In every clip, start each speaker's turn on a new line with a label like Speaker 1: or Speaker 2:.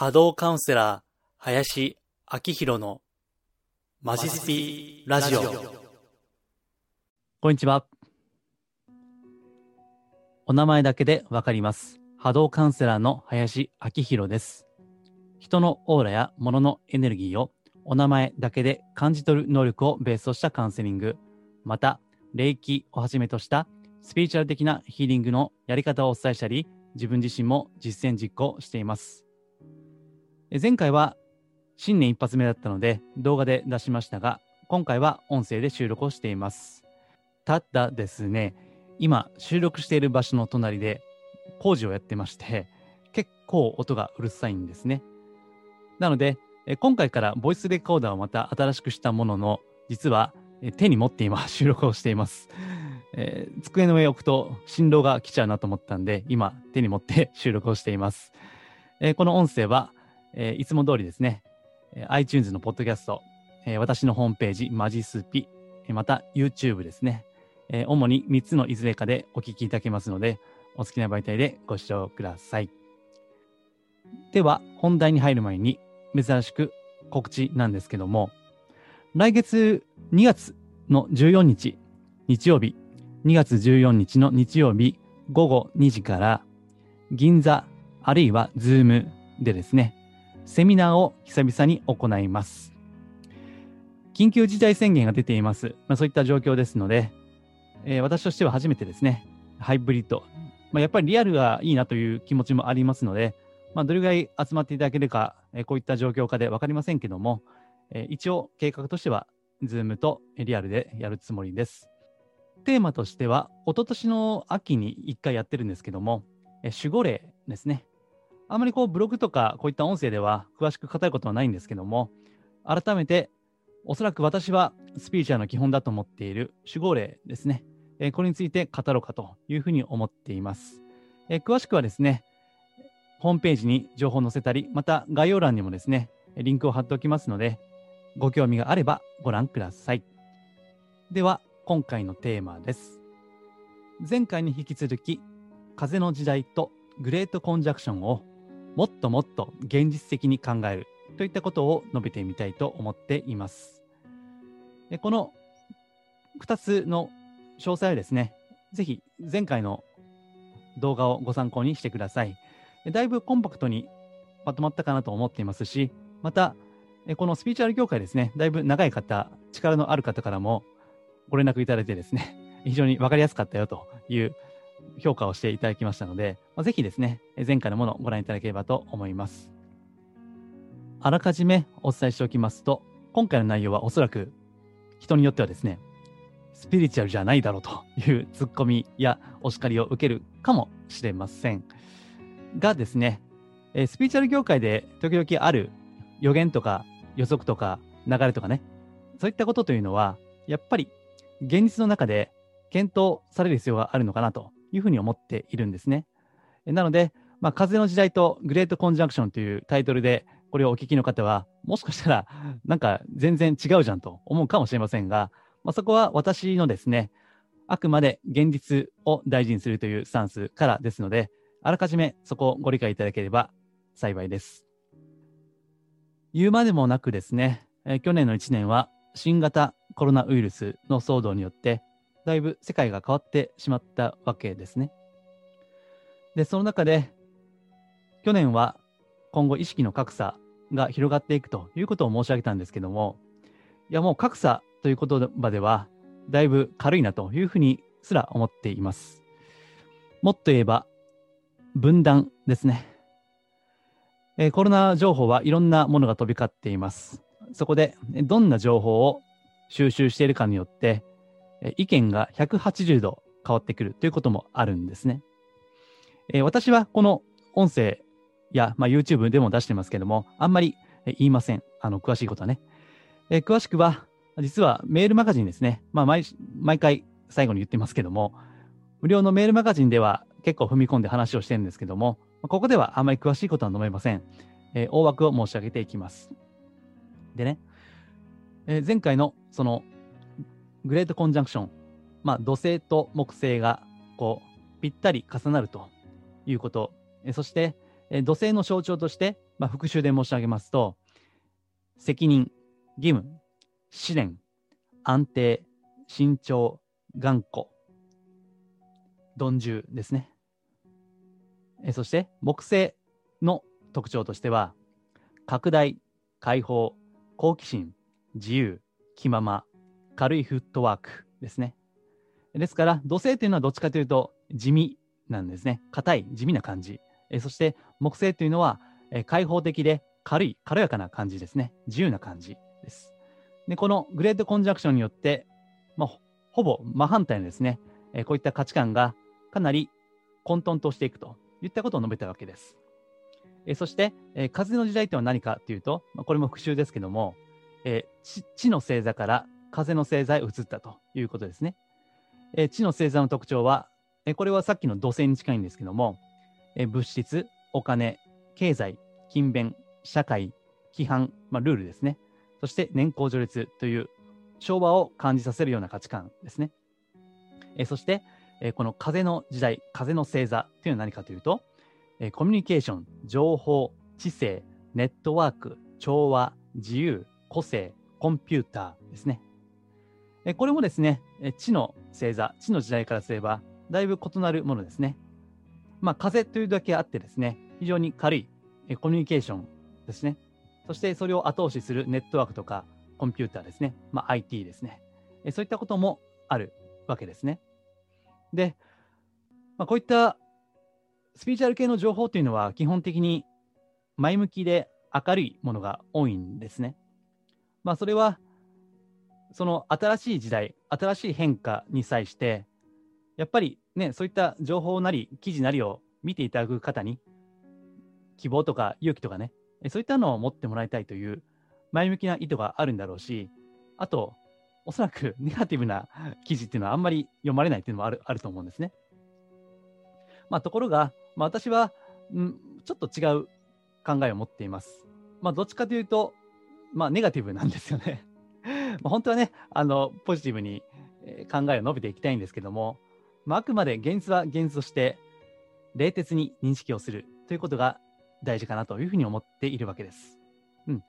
Speaker 1: 波動カウンセラー、林明宏のマジスピラジオ。
Speaker 2: こんにちは。お名前だけでわかります。波動カウンセラーの林明宏です。人のオーラや物のエネルギーをお名前だけで感じ取る能力をベースとしたカウンセリング、また、霊気をはじめとしたスピリチュアル的なヒーリングのやり方をお伝えしたり、自分自身も実践実行しています。前回は新年一発目だったので動画で出しましたが、今回は音声で収録をしています。ただですね、今収録している場所の隣で工事をやってまして、結構音がうるさいんですね。なので、今回からボイスレコーダーをまた新しくしたものの、実は手に持って今 収録をしています。えー机の上に置くと振動が来ちゃうなと思ったんで、今手に持って 収録をしています。えーこの音声は、えーいつも通りですね、えー iTunes のポッドキャスト、えー私のホームページ、マジスピ、えーまた YouTube ですね、えー主に3つのいずれかでお聞きいただけますので、お好きな媒体でご視聴ください。では、本題に入る前に、珍しく告知なんですけども、来月2月の14日、日曜日、2月14日の日曜日午後2時から、銀座あるいは Zoom でですね、セミナーを久々に行います。緊急事態宣言が出ています。まあ、そういった状況ですので、えー私としては初めてですね、ハイブリッド。まあ、やっぱりリアルがいいなという気持ちもありますので、まあ、どれぐらい集まっていただけるか、えーこういった状況下で分かりませんけども、えー一応計画としては、Zoom とリアルでやるつもりです。テーマとしては、一昨年の秋に1回やってるんですけども、えー守護霊ですね。あまりこうブログとかこういった音声では詳しく語ることはないんですけども、改めておそらく私はスピリチュアルの基本だと思っている守護霊ですね。えこれについて語ろうかというふうに思っています。え詳しくはですね、ホームページに情報を載せたり、また概要欄にもですね、リンクを貼っておきますので、ご興味があればご覧ください。では、今回のテーマです。前回に引き続き、風の時代とグレートコンジャクションをもっともっと現実的に考えるといったことを述べてみたいと思っています。この2つの詳細はですね、ぜひ前回の動画をご参考にしてください。だいぶコンパクトにまとまったかなと思っていますし、また、このスピーチュアル業界ですね、だいぶ長い方、力のある方からもご連絡いただいてですね、非常に分かりやすかったよという評価をしていただきましたので、まあぜひですね、前回のものをご覧いただければと思います。あらかじめお伝えしておきますと、今回の内容はおそらく人によってはですね、スピリチュアルじゃないだろうというツッコミやお叱りを受けるかもしれません。がですね、えスピリチュアル業界で時々ある予言とか予測とか流れとかね、そういったことというのは、やっぱり現実の中で検討される必要があるのかなというふうに思っているんですね。なので、まあ、風の時代とグレートコンジャンクションというタイトルでこれをお聞きの方は、もしかしたらなんか全然違うじゃんと思うかもしれませんが、まあ、そこは私のですね、あくまで現実を大事にするというスタンスからですので、あらかじめそこをご理解いただければ幸いです。言うまでもなくですね、え去年の1年は新型コロナウイルスの騒動によって、だいぶ世界が変わってしまったわけですね。で、その中で、去年は今後意識の格差が広がっていくということを申し上げたんですけども、いやもう格差という言葉ではだいぶ軽いなというふうにすら思っています。もっと言えば分断ですね。えーコロナ情報はいろんなものが飛び交っています。そこでどんな情報を収集しているかによって意見が180度変わってくるということもあるんですね。え私はこの音声や、まあ、YouTube でも出してますけども、あんまり言いません。あの、詳しいことはね。え詳しくは、実はメールマガジンですね。まあ毎、毎回最後に言ってますけども、無料のメールマガジンでは結構踏み込んで話をしてるんですけども、ここではあんまり詳しいことは述べません。えー大枠を申し上げていきます。でね、えー前回のそのグレートコンジャンクション、まあ土星と木星がこうぴったり重なるということ、えそして、え土星の象徴としてまあ、復習で申し上げますと、責任、義務、試練、安定、慎重、頑固、鈍重ですね。えそして、木星の特徴としては、拡大、解放、好奇心、自由、気まま、軽いフットワークですね。ですから、土星というのはどっちかというと地味なんですね。硬い、地味な感じ。えそして、木星というのは、え開放的で軽い、軽やかな感じですね。自由な感じです。で、このグレートコンジャクションによって、まあ、ほぼ真反対のですね、えこういった価値観がかなり混沌としていくといったことを述べたわけです。えそして、え風の時代とは何かというと、まあ、これも復習ですけども、え地地の星座から風の星座へ移ったということですね。え地の星座の特徴は、えこれはさっきの土星に近いんですけども、え物質、お金、経済、勤勉、社会、規範、まあ、ルールですね。そして年功序列という昭和を感じさせるような価値観ですね。えそして、えこの風の時代、風の星座というのは何かというと、えコミュニケーション、情報、知性、ネットワーク、調和、自由、個性、コンピューターですね。えこれもですね、地の星座、地の時代からすれば、だいぶ異なるものですね。まあ、風というだけあってですね、非常に軽いコミュニケーションですね。そしてそれを後押しするネットワークとかコンピューターですね。まあ、IT ですね。そういったこともあるわけですね。で、まあ、こういったスピーチュアル系の情報というのは基本的に前向きで明るいものが多いんですね。まあ、それはその新しい時代、新しい変化に際して、やっぱりね、そういった情報なり記事なりを見ていただく方に希望とか勇気とかね、そういったのを持ってもらいたいという前向きな意図があるんだろうし、あと、おそらく ネガティブな 記事っていうのはあんまり読まれないっていうのもあるあると思うんですね。まあ、ところが、まあ、私は、ん、ちょっと違う考えを持っています。まあ、どっちかというと、まあ、ネガティブなんですよね。本当はね、あの、ポジティブに考えを述べていきたいんですけども、まあ、あくまで現実は現実として、冷徹に認識をするということが大事かなというふうに思っているわけです。うん。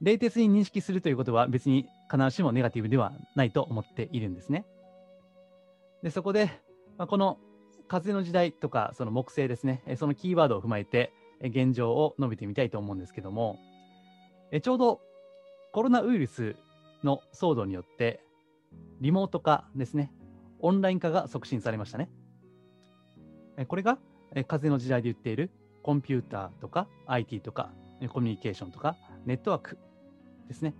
Speaker 2: 冷徹に認識するということは別に必ずしもネガティブではないと思っているんですね。で、そこで、まあ、この風の時代とかその木星ですね、そのキーワードを踏まえて現状を述べてみたいと思うんですけども、えちょうどコロナウイルスの騒動によってリモート化ですね、オンライン化が促進されましたね。これが風の時代で言っているコンピューターとか IT とかコミュニケーションとかネットワークですね。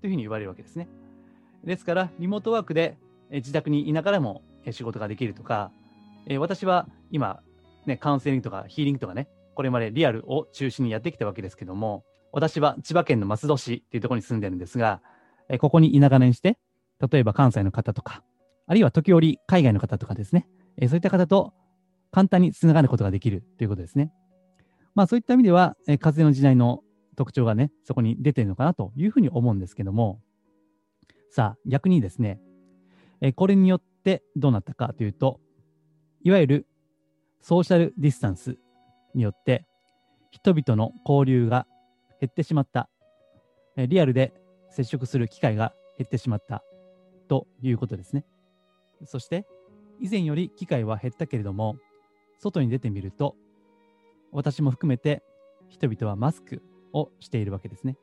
Speaker 2: というふうに言われるわけですね。ですから、リモートワークで自宅にいながらも仕事ができるとか、私は今、ね、カウンセリングとかヒーリングとかね、これまでリアルを中心にやってきたわけですけども、私は千葉県の松戸市っていうところに住んでるんですが、ここにいながらにして、例えば関西の方とか、あるいは時折海外の方とかですね、そういった方と簡単につながることができるということですね。まあそういった意味では、え風の時代の特徴がね、そこに出てるのかなというふうに思うんですけども、さあ逆にですね、えこれによってどうなったかというと、いわゆるソーシャルディスタンスによって人々の交流が減ってしまった、リアルで接触する機会が減ってしまったということですね。そして以前より機会は減ったけれども、外に出てみると私も含めて人々はマスクをしているわけですね。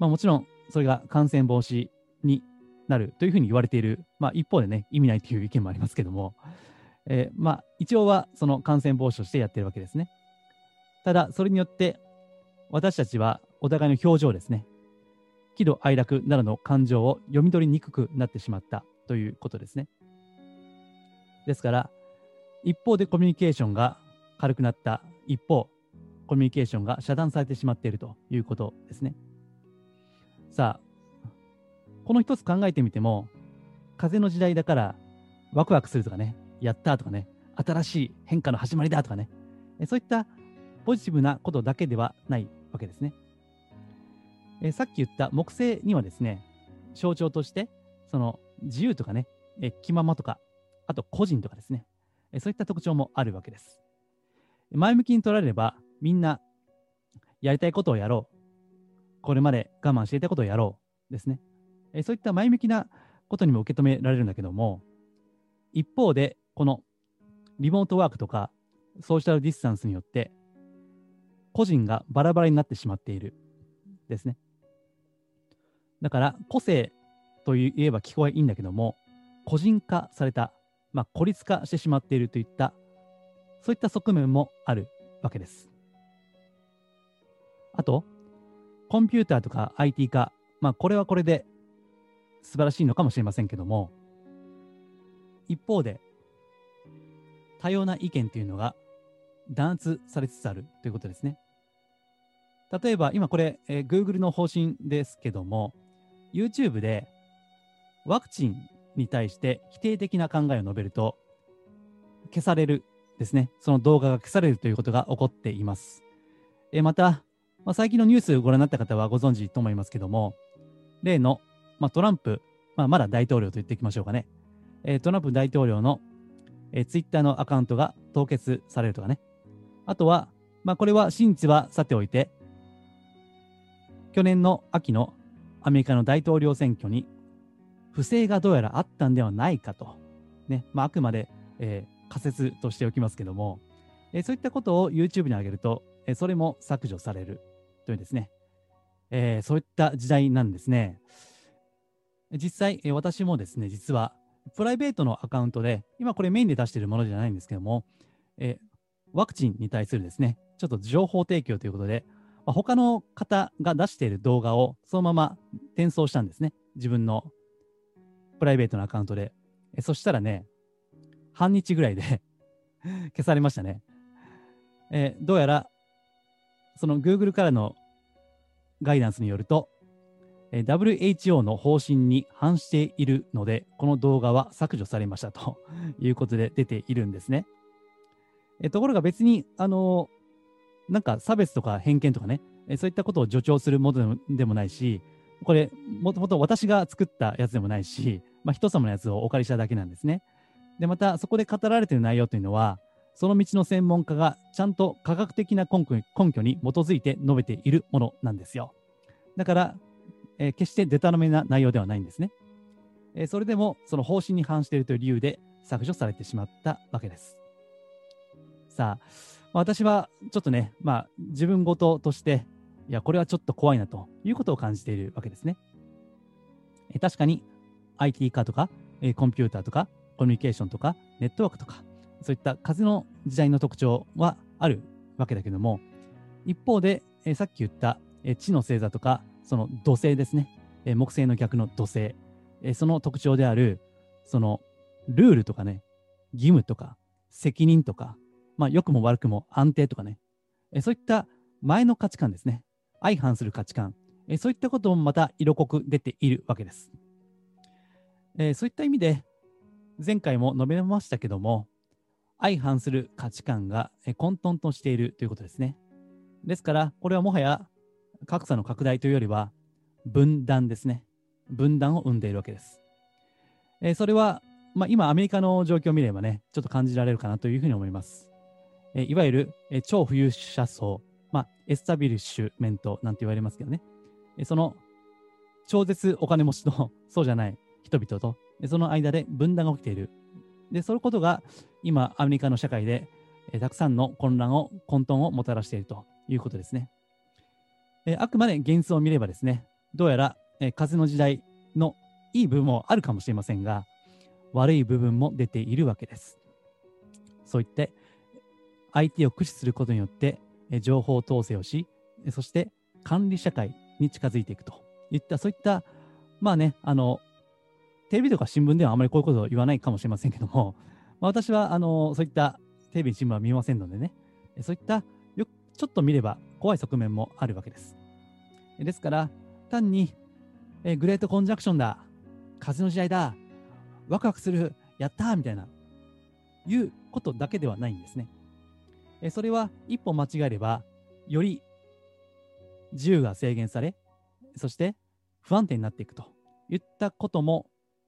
Speaker 2: まあ、もちろんそれが感染防止になるというふうに言われている、まあ、一方でね、意味ないという意見もありますけども、えー、まあ、一応はその感染防止としてやってるわけですね。ただ、それによって私たちはお互いの表情ですね、喜怒哀楽などの感情を読み取りにくくなってしまったということですね。ですから、一方でコミュニケーションが軽くなった一方、コミュニケーションが遮断されてしまっているということですね。さあ、この一つ考えてみても、風の時代だからワクワクするとかね、やったとかね、新しい変化の始まりだとかね、そういったポジティブなことだけではないわけですね。えさっき言った木星にはですね、象徴として、その自由とかね、え気ままとか、あと個人とかですね、えそういった特徴もあるわけです。前向きに捉えれば、みんなやりたいことをやろう。これまで我慢していたことをやろう。ですね。えそういった前向きなことにも受け止められるんだけども、一方で、このリモートワークとかソーシャルディスタンスによって、個人がバラバラになってしまっている。ですね。だから、個性と言えば聞こえいいんだけども、個人化された、まあ、孤立化してしまっているといった、そういった側面もあるわけです。あと、コンピューターとか IT 化、まあ、これはこれで素晴らしいのかもしれませんけども、一方で、多様な意見というのが弾圧されつつあるということですね。例えば、今これ、えー、Google の方針ですけども、YouTube でワクチンに対して否定的な考えを述べると、消されるですね。その動画が消されるということが起こっています。え、また、まあ、最近のニュースをご覧になった方はご存知と思いますけども、例の、まあ、トランプ、まあ、まだ大統領と言っていきましょうかね。え、トランプ大統領の、えー、ツイッターのアカウントが凍結されるとかね。あとは、まあ、これは真実はさておいて、去年の秋のアメリカの大統領選挙に不正がどうやらあったんではないかと、ねまあ、あくまで、えー、仮説としておきますけども、えー、そういったことを YouTube に上げると、えー、それも削除されるというですね、えそういった時代なんですね。実際、え私もですね、実はプライベートのアカウントで、今これメインで出しているものじゃないんですけども、えワクチンに対するですね、ちょっと情報提供ということで、まあ、他の方が出している動画をそのまま転送したんですね。自分のプライベートのアカウントで。えそしたらね、半日ぐらいで 消されましたね。えどうやら、その Google からのガイダンスによると、え WHO の方針に反しているので、この動画は削除されましたということで出ているんですね。えところが別に、あのなんか差別とか偏見とかね、そういったことを助長するものでもないし、これ、もともと私が作ったやつでもないし、まあ、人様のやつをお借りしただけなんですね。で、また、そこで語られている内容というのは、その道の専門家がちゃんと科学的な根拠根拠に基づいて述べているものなんですよ。だから、えー、決してデタラメな内容ではないんですね。えー、それでも、その方針に反しているという理由で削除されてしまったわけです。さあ、ま私はちょっとね、まあ、自分ごととして、いや、これはちょっと怖いなということを感じているわけですね。え確かに IT 化とか、えコンピューターとか、コミュニケーションとか、ネットワークとか、そういった風の時代の特徴はあるわけだけども、一方で、えさっき言った、え地の星座とか、その土星ですね、え木星の逆の土星、えその特徴である、そのルールとかね、義務とか、責任とか、まあ、良くも悪くも安定とかね、えそういった前の価値観ですね。相反する価値観、えそういったこともまた色濃く出ているわけです。えそういった意味で、前回も述べましたけども、相反する価値観が混沌としているということですね。ですから、これはもはや格差の拡大というよりは、分断ですね。分断を生んでいるわけです。えそれは、まあ、今、アメリカの状況を見ればね、ちょっと感じられるかなというふうに思います。えいわゆる、え超富裕者層、まあ、エスタビリッシュメントなんて言われますけどね、えその超絶お金持ちと そうじゃない人々と、その間で分断が起きている。で、そのことが今、アメリカの社会で、えたくさんの混乱を、混沌をもたらしているということですね。えあくまで現実を見ればですね、どうやら、え風の時代のいい部分もあるかもしれませんが、悪い部分も出ているわけです。そう言って、IT を駆使することによって、え情報統制をし、そして管理社会に近づいていくといった、そういった、まあね、あの、テレビとか新聞ではあまりこういうことを言わないかもしれませんけども、まあ、私は、あの、そういったテレビ、新聞は見ませんのでね、そういったよ、ちょっと見れば怖い側面もあるわけです。ですから、単に、えグレートコンジャクションだ、風の時代だ、ワクワクする、やったーみたいな、いうことだけではないんですね。えそれは一歩間違えれば、より自由が制限され、そして不安定になっていくといったことも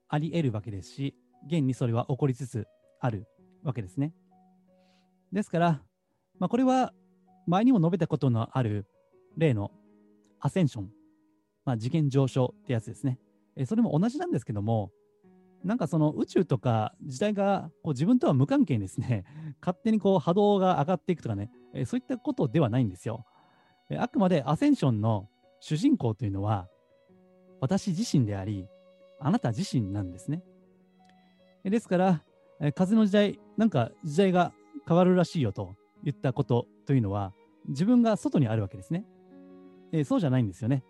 Speaker 2: あり得るわけですし、現にそれは起こりつつあるわけですね。ですから、まあ、これは前にも述べたことのある例のアセンション、まあ、次元上昇ってやつですね。えそれも同じなんですけども、なんかその宇宙とか時代がこう自分とは無関係にですね、勝手にこう波動が上がっていくとかね、えそういったことではないんですよ。あくまでアセンションの主人公というのは、私自身であり、あなた自身なんですね。ですから、え風の時代、なんか時代が変わるらしいよと言ったことというのは、自分が外にあるわけですね。えそうじゃないんですよね。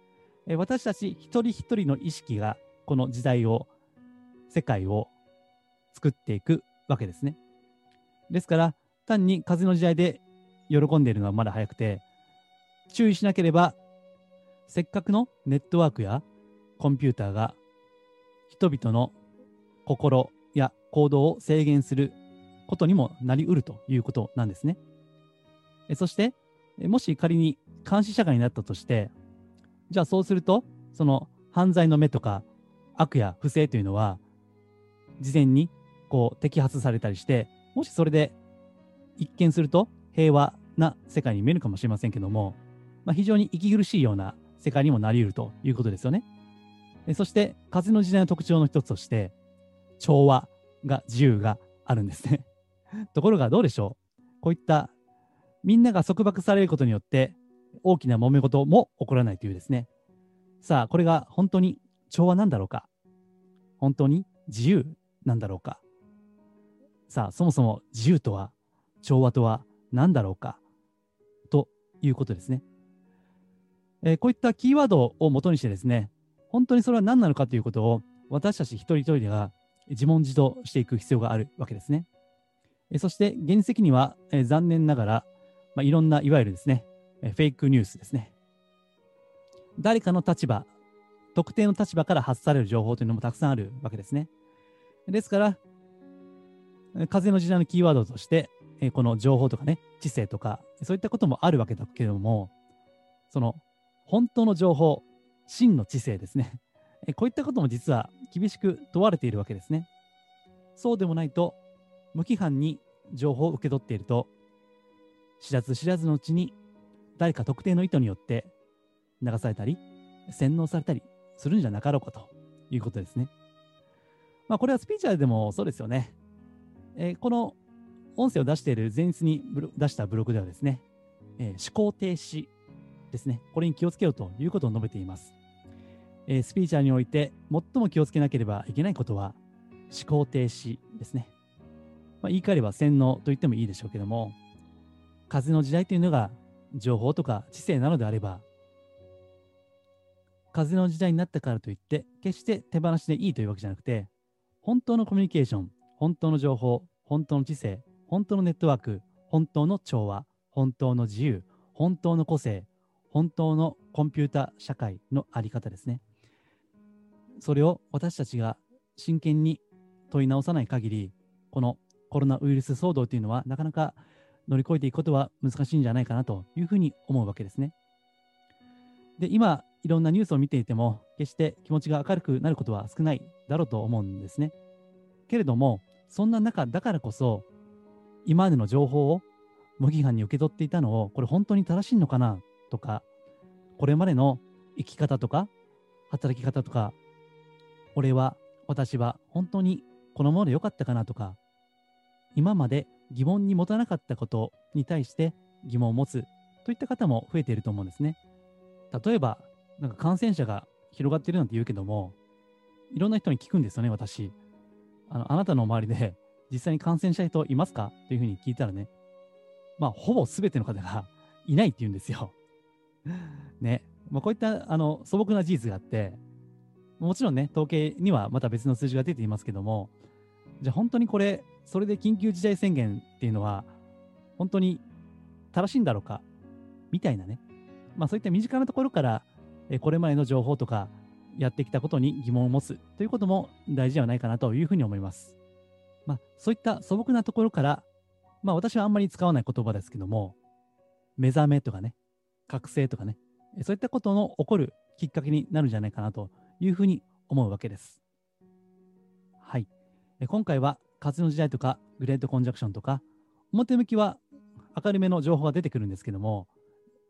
Speaker 2: え私たち一人一人の意識がこの時代を、世界を作っていくわけですね。ですから、単に風の時代で喜んでいるのはまだ早くて、注意しなければ、せっかくのネットワークやコンピューターが人々の心や行動を制限することにもなりうるということなんですね。そして、もし仮に監視社会になったとして、じゃあそうすると、その犯罪の目とか悪や不正というのは、事前にこう摘発されたりして、もしそれで一見すると平和な世界に見えるかもしれませんけども、まあ、非常に息苦しいような世界にもなり得るということですよね。そして、風の時代の特徴の一つとして、調和が自由があるんですね。ところがどうでしょう？こういったみんなが束縛されることによって大きな揉め事も起こらないというですね。さあ、これが本当に調和なんだろうか？本当に自由なんだろうかさあ、そもそも自由とは調和とは何だろうかということですね。えー、こういったキーワードをもとにしてですね、本当にそれは何なのかということを私たち一人一人が自問自答していく必要があるわけですね。えそして現実的には、え残念ながら、まあ、いろんないわゆるですね、えフェイクニュースですね。誰かの立場、特定の立場から発される情報というのもたくさんあるわけですね。ですから、風の時代のキーワードとして、えこの情報とかね、知性とか、そういったこともあるわけだけれども、その本当の情報、真の知性ですね。こういったことも実は厳しく問われているわけですね。そうでもないと、無規範に情報を受け取っていると、知らず知らずのうちに誰か特定の意図によって流されたり、洗脳されたりするんじゃなかろうかということですね。まあ、これはスピーチャーでもそうですよね。えー、この音声を出している前日に出したブログではですね、えー、思考停止ですね、これに気をつけようということを述べています。えー、スピーチャーにおいて最も気をつけなければいけないことは思考停止ですね。まあ、言い換えれば洗脳と言ってもいいでしょうけども、風の時代というのが情報とか知性なのであれば、風の時代になったからといって、決して手放しでいいというわけじゃなくて、本当のコミュニケーション、本当の情報、本当の知性、本当のネットワーク、本当の調和、本当の自由、本当の個性、本当のコンピュータ社会のあり方ですね。それを私たちが真剣に問い直さない限り、このコロナウイルス騒動というのはなかなか乗り越えていくことは難しいんじゃないかなというふうに思うわけですね。で、今、いろんなニュースを見ていても、決して気持ちが明るくなることは少ないだろうと思うんですね。けれども、そんな中だからこそ、今までの情報を無規範に受け取っていたのを、これ本当に正しいのかな？とか、これまでの生き方とか、働き方とか、俺は、私は本当にこのままでよかったかな？とか、今まで疑問に持たなかったことに対して疑問を持つといった方も増えていると思うんですね。例えば、なんか感染者が広がっているなんて言うけども、いろんな人に聞くんですよね、私。あのあなたの周りで実際に感染した人いますか？というふうに聞いたらね、まあ、ほぼ全ての方が いないって言うんですよ。ね。まあ、こういったあの素朴な事実があって、もちろんね、統計にはまた別の数字が出ていますけども、じゃあ本当にこれ、それで緊急事態宣言っていうのは、本当に正しいんだろうか、みたいなね。まあそういった身近なところから、えこれまでの情報とか、やってきたことに疑問を持つということも大事ではないかなというふうに思います。まあそういった素朴なところから、まあ私はあんまり使わない言葉ですけども、目覚めとかね、覚醒とかね、そういったことの起こるきっかけになるんじゃないかなというふうに思うわけです。はい。今回は風の時代とかグレートコンジャクションとか、表向きは明るめの情報が出てくるんですけども、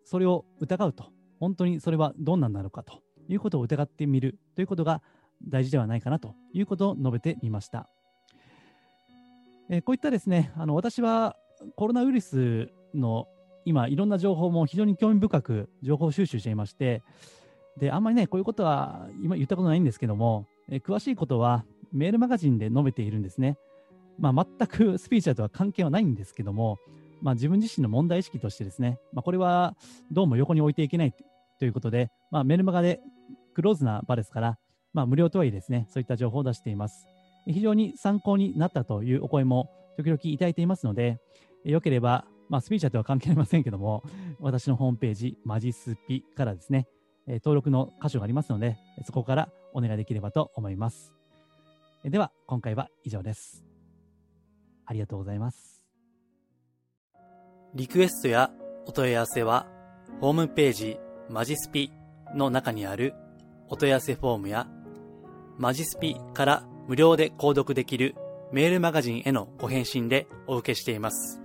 Speaker 2: それを疑うと本当にそれはどんなんなのかということを疑ってみるということが大事ではないかなということを述べてみました。えー、こういったですね、あの私はコロナウイルスの今、いろんな情報も非常に興味深く情報収集していまして、で、あんまりね、こういうことは今言ったことないんですけども、えー、詳しいことはメールマガジンで述べているんですね。まあ、全く スピーチャーとは関係はないんですけども、まあ、自分自身の問題意識としてですね、まあ、これはどうも横に置いていけないということで、まあ、メルマガでクローズな場ですから、まあ、無料とはいえですね、そういった情報を出しています。非常に参考になったというお声も時々いただいていますので、よければ、まあ、スピーチャーとは関係ありませんけども、私のホームページ、マジスピからですね、登録の箇所がありますので、そこからお願いできればと思います。では、今回は以上です。ありがとうございます。
Speaker 1: リクエストやお問い合わせは、ホームページマジスピの中にあるお問い合わせフォームや、マジスピから無料で購読できるメールマガジンへのご返信でお受けしています。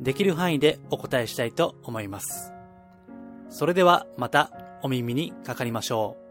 Speaker 1: できる範囲でお答えしたいと思います。それではまたお耳にかかりましょう。